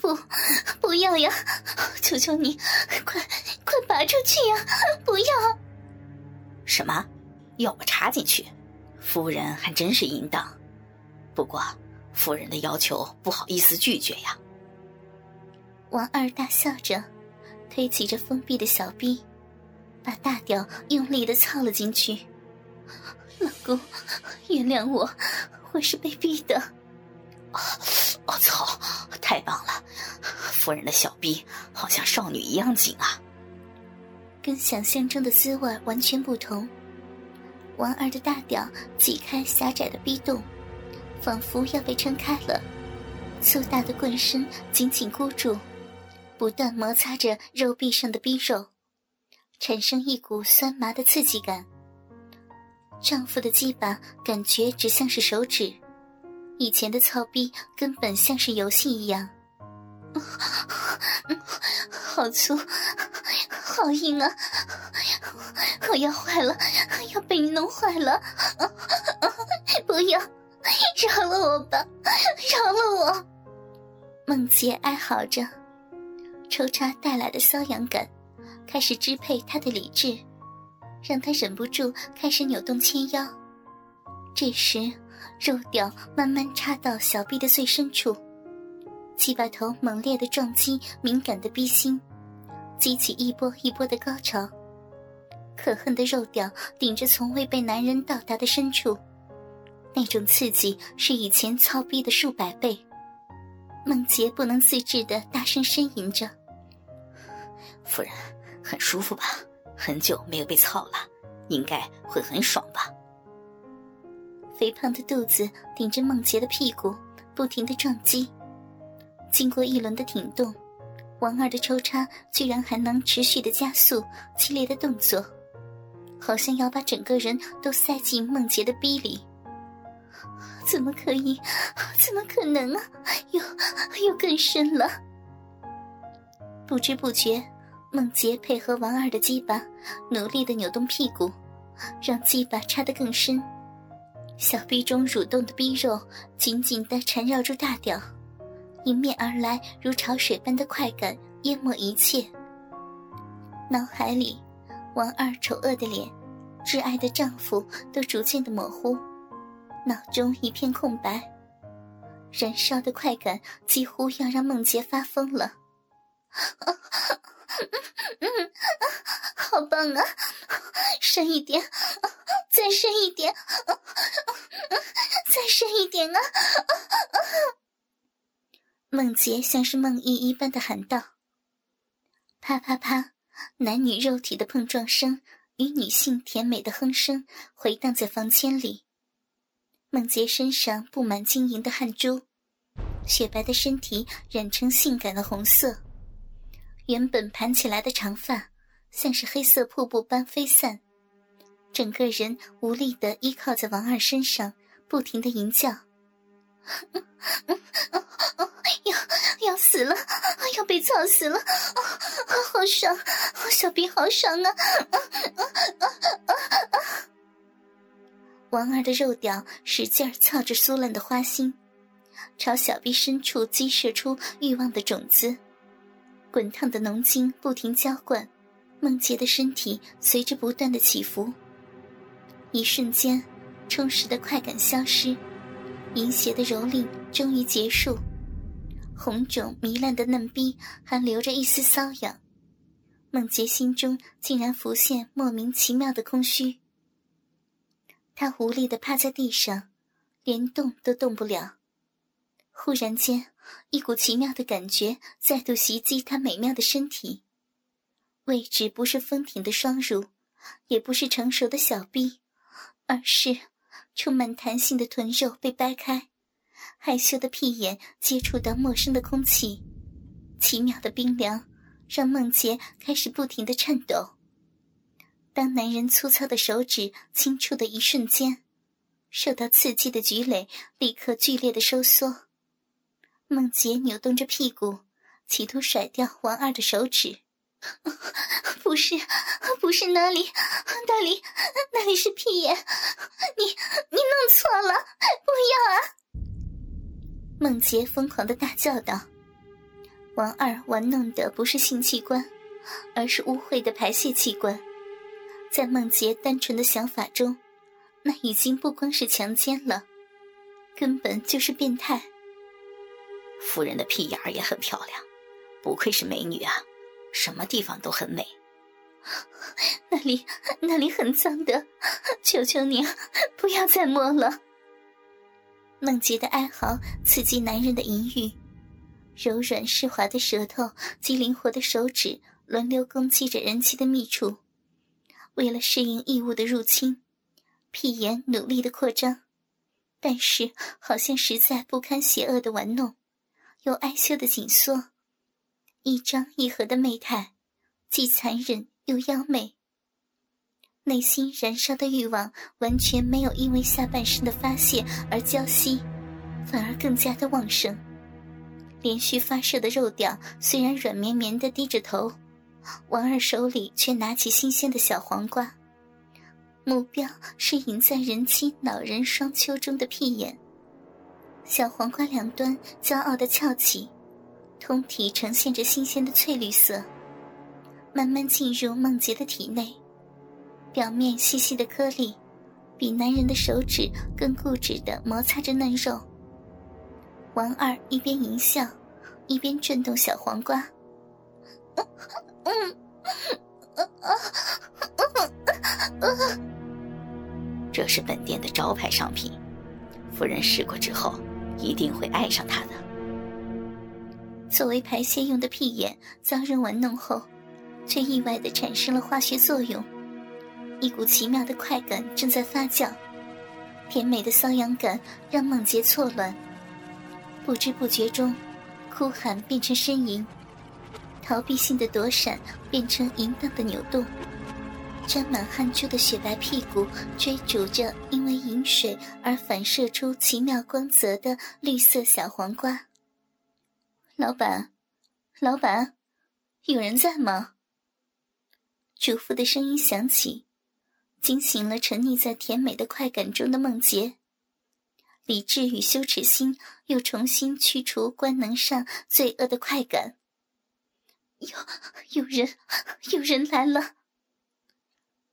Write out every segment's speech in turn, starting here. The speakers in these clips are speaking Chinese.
不，不要呀！求求你，快快拔出去呀！不要！什么？要我插进去？夫人还真是淫荡。不过，夫人的要求不好意思拒绝呀。王二大笑着，推起这封闭的小臂，把大屌用力的操了进去。老公，原谅我，我是被逼的。啊我操！太棒了，夫人的小臂好像少女一样紧啊，跟想象中的滋味完全不同。王二的大屌挤开狭窄的逼洞，仿佛要被撑开了，粗大的棍身紧紧箍住，不断摩擦着肉壁上的逼肉，产生一股酸麻的刺激感。丈夫的鸡巴感觉只像是手指。以前的操逼根本像是游戏一样，好粗，好硬啊！我要坏了，要被你弄坏了！不要，饶了我吧，饶了我！梦洁哀嚎着，抽插带来的瘙痒感开始支配她的理智，让她忍不住开始扭动纤腰。这时。肉屌慢慢插到小臂的最深处，鸡巴头猛烈的撞击敏感的逼心，激起一波一波的高潮。可恨的肉屌顶着从未被男人到达的深处，那种刺激是以前操逼的数百倍。孟杰不能自制的大声呻吟着：“夫人，很舒服吧？很久没有被操了，应该会很爽吧？”肥胖的肚子顶着孟杰的屁股，不停的撞击。经过一轮的挺动，王二的抽插居然还能持续的加速，激烈的动作，好像要把整个人都塞进孟杰的逼里。怎么可以？怎么可能啊？又又更深了。不知不觉，孟杰配合王二的鸡巴，努力的扭动屁股，让鸡巴插得更深。小臂中蠕动的逼肉紧紧地缠绕住大屌，迎面而来如潮水般的快感淹没一切。脑海里，王二丑恶的脸，挚爱的丈夫都逐渐的模糊，脑中一片空白。燃烧的快感几乎要让梦洁发疯了。好棒啊！深一点，再深一点，再深一点啊！梦洁像是梦呓一般的喊道：“啪啪啪！”男女肉体的碰撞声与女性甜美的哼声回荡在房间里。梦洁身上布满晶莹的汗珠，雪白的身体染成性感的红色。原本盘起来的长发，像是黑色瀑布般飞散，整个人无力的依靠在王二身上，不停的吟叫：“ 要要死了，要被操死了！好爽，小臂好爽啊！”王二的肉屌使劲儿操着酥烂的花心，朝小臂深处激射出欲望的种子。滚烫的浓精不停浇灌，梦洁的身体随着不断的起伏。一瞬间，充实的快感消失，淫邪的蹂躏终于结束。红肿糜烂的嫩逼还留着一丝瘙痒，梦洁心中竟然浮现莫名其妙的空虚。他无力的趴在地上，连动都动不了。忽然间。一股奇妙的感觉再度袭击他美妙的身体，位置不是丰挺的双乳，也不是成熟的小臂，而是充满弹性的臀肉被掰开，害羞的屁眼接触到陌生的空气，奇妙的冰凉让梦洁开始不停的颤抖。当男人粗糙的手指轻触的一瞬间，受到刺激的菊蕾立刻剧烈的收缩。梦洁扭动着屁股，企图甩掉王二的手指。不是，不是那里，那里，那里是屁眼。你，你弄错了，不要啊！孟洁疯狂的大叫道：“王二玩弄的不是性器官，而是污秽的排泄器官。在孟杰单纯的想法中，那已经不光是强奸了，根本就是变态。夫人的屁眼儿也很漂亮，不愧是美女啊，什么地方都很美。那里那里很脏的，求求你不要再摸了。梦洁的哀嚎刺激男人的淫欲，柔软湿滑的舌头及灵活的手指轮流攻击着人妻的密处。为了适应异物的入侵，屁眼努力的扩张，但是好像实在不堪邪恶的玩弄，又哀羞的紧缩，一张一合的媚态，既残忍又妖媚。内心燃烧的欲望完全没有因为下半身的发泄而浇熄，反而更加的旺盛。连续发射的肉屌虽然软绵绵的低着头，王二手里却拿起新鲜的小黄瓜，目标是隐在人妻恼人双丘中的屁眼。小黄瓜两端骄傲的翘起，通体呈现着新鲜的翠绿色，慢慢进入梦洁的体内。表面细细的颗粒，比男人的手指更固执的摩擦着嫩肉。王二一边淫笑，一边转动小黄瓜。这是本店的招牌商品，夫人试过之后，一定会爱上它的。作为排泄用的屁眼，遭人玩弄后，却意外的产生了化学作用。一股奇妙的快感正在发酵，甜美的瘙痒感让梦洁错乱，不知不觉中，哭喊变成呻吟，逃避性的躲闪变成淫荡的扭动，沾满汗珠的雪白屁股追逐着因为饮水而反射出奇妙光泽的绿色小黄瓜。老板，老板，有人在吗？主妇的声音响起。惊醒了沉溺在甜美的快感中的梦洁，理智与羞耻心又重新驱除官能上罪恶的快感。有有人，有人来了。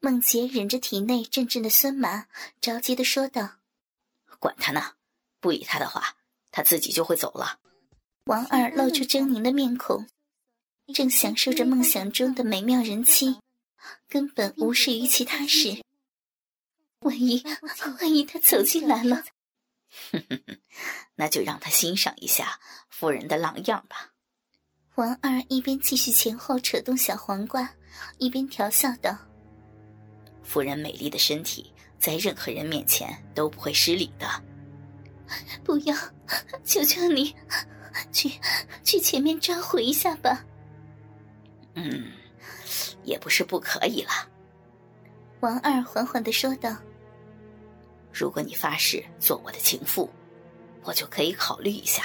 梦洁忍着体内阵阵的酸麻，着急的说道：“管他呢，不理他的话，他自己就会走了。”王二露出狰狞的面孔，正享受着梦想中的美妙人妻。根本无视于其他事。万一万一他走进来了，那就让他欣赏一下夫人的浪样吧。王二一边继续前后扯动小黄瓜，一边调笑道：“夫人美丽的身体在任何人面前都不会失礼的。”不要，求求你，去去前面招呼一下吧。嗯。也不是不可以了，王二缓缓的说道：“如果你发誓做我的情妇，我就可以考虑一下。”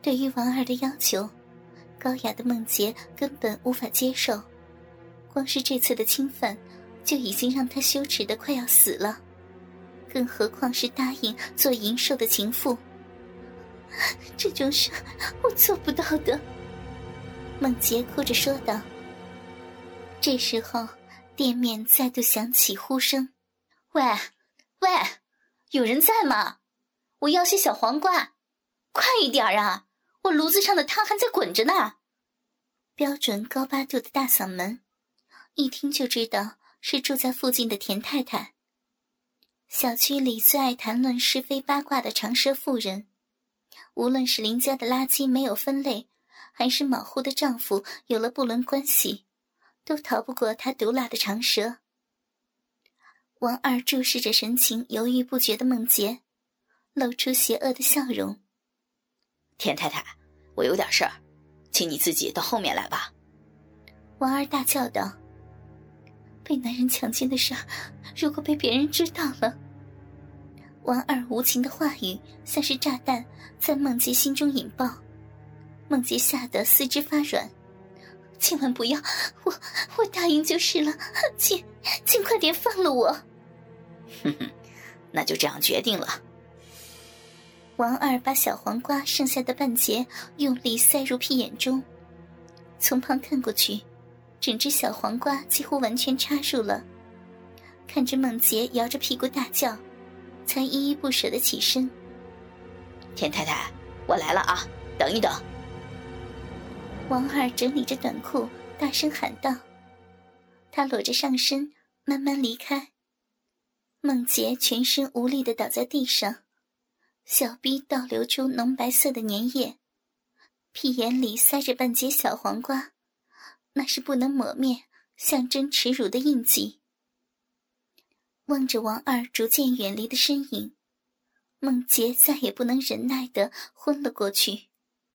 对于王二的要求，高雅的梦洁根本无法接受。光是这次的侵犯，就已经让他羞耻的快要死了，更何况是答应做银兽的情妇？这种事我做不到的。梦洁哭着说道。这时候，店面再度响起呼声：“喂，喂，有人在吗？我要些小黄瓜，快一点啊！我炉子上的汤还在滚着呢。”标准高八度的大嗓门，一听就知道是住在附近的田太太。小区里最爱谈论是非八卦的长舌妇人，无论是邻家的垃圾没有分类，还是马户的丈夫有了不伦关系。都逃不过他毒辣的长舌。王二注视着神情犹豫不决的孟杰，露出邪恶的笑容。田太太，我有点事儿，请你自己到后面来吧。王二大叫道：“被男人强奸的事，如果被别人知道了……”王二无情的话语像是炸弹，在孟杰心中引爆。孟杰吓得四肢发软。千万不要！我我答应就是了，请请快点放了我。哼哼，那就这样决定了。王二把小黄瓜剩下的半截用力塞入屁眼中，从旁看过去，整只小黄瓜几乎完全插入了。看着孟杰摇着屁股大叫，才依依不舍的起身。田太太，我来了啊，等一等。王二整理着短裤，大声喊道：“他裸着上身，慢慢离开。”孟杰全身无力的倒在地上，小逼倒流出浓白色的粘液，屁眼里塞着半截小黄瓜，那是不能抹灭、象征耻辱的印记。望着王二逐渐远离的身影，孟杰再也不能忍耐的昏了过去。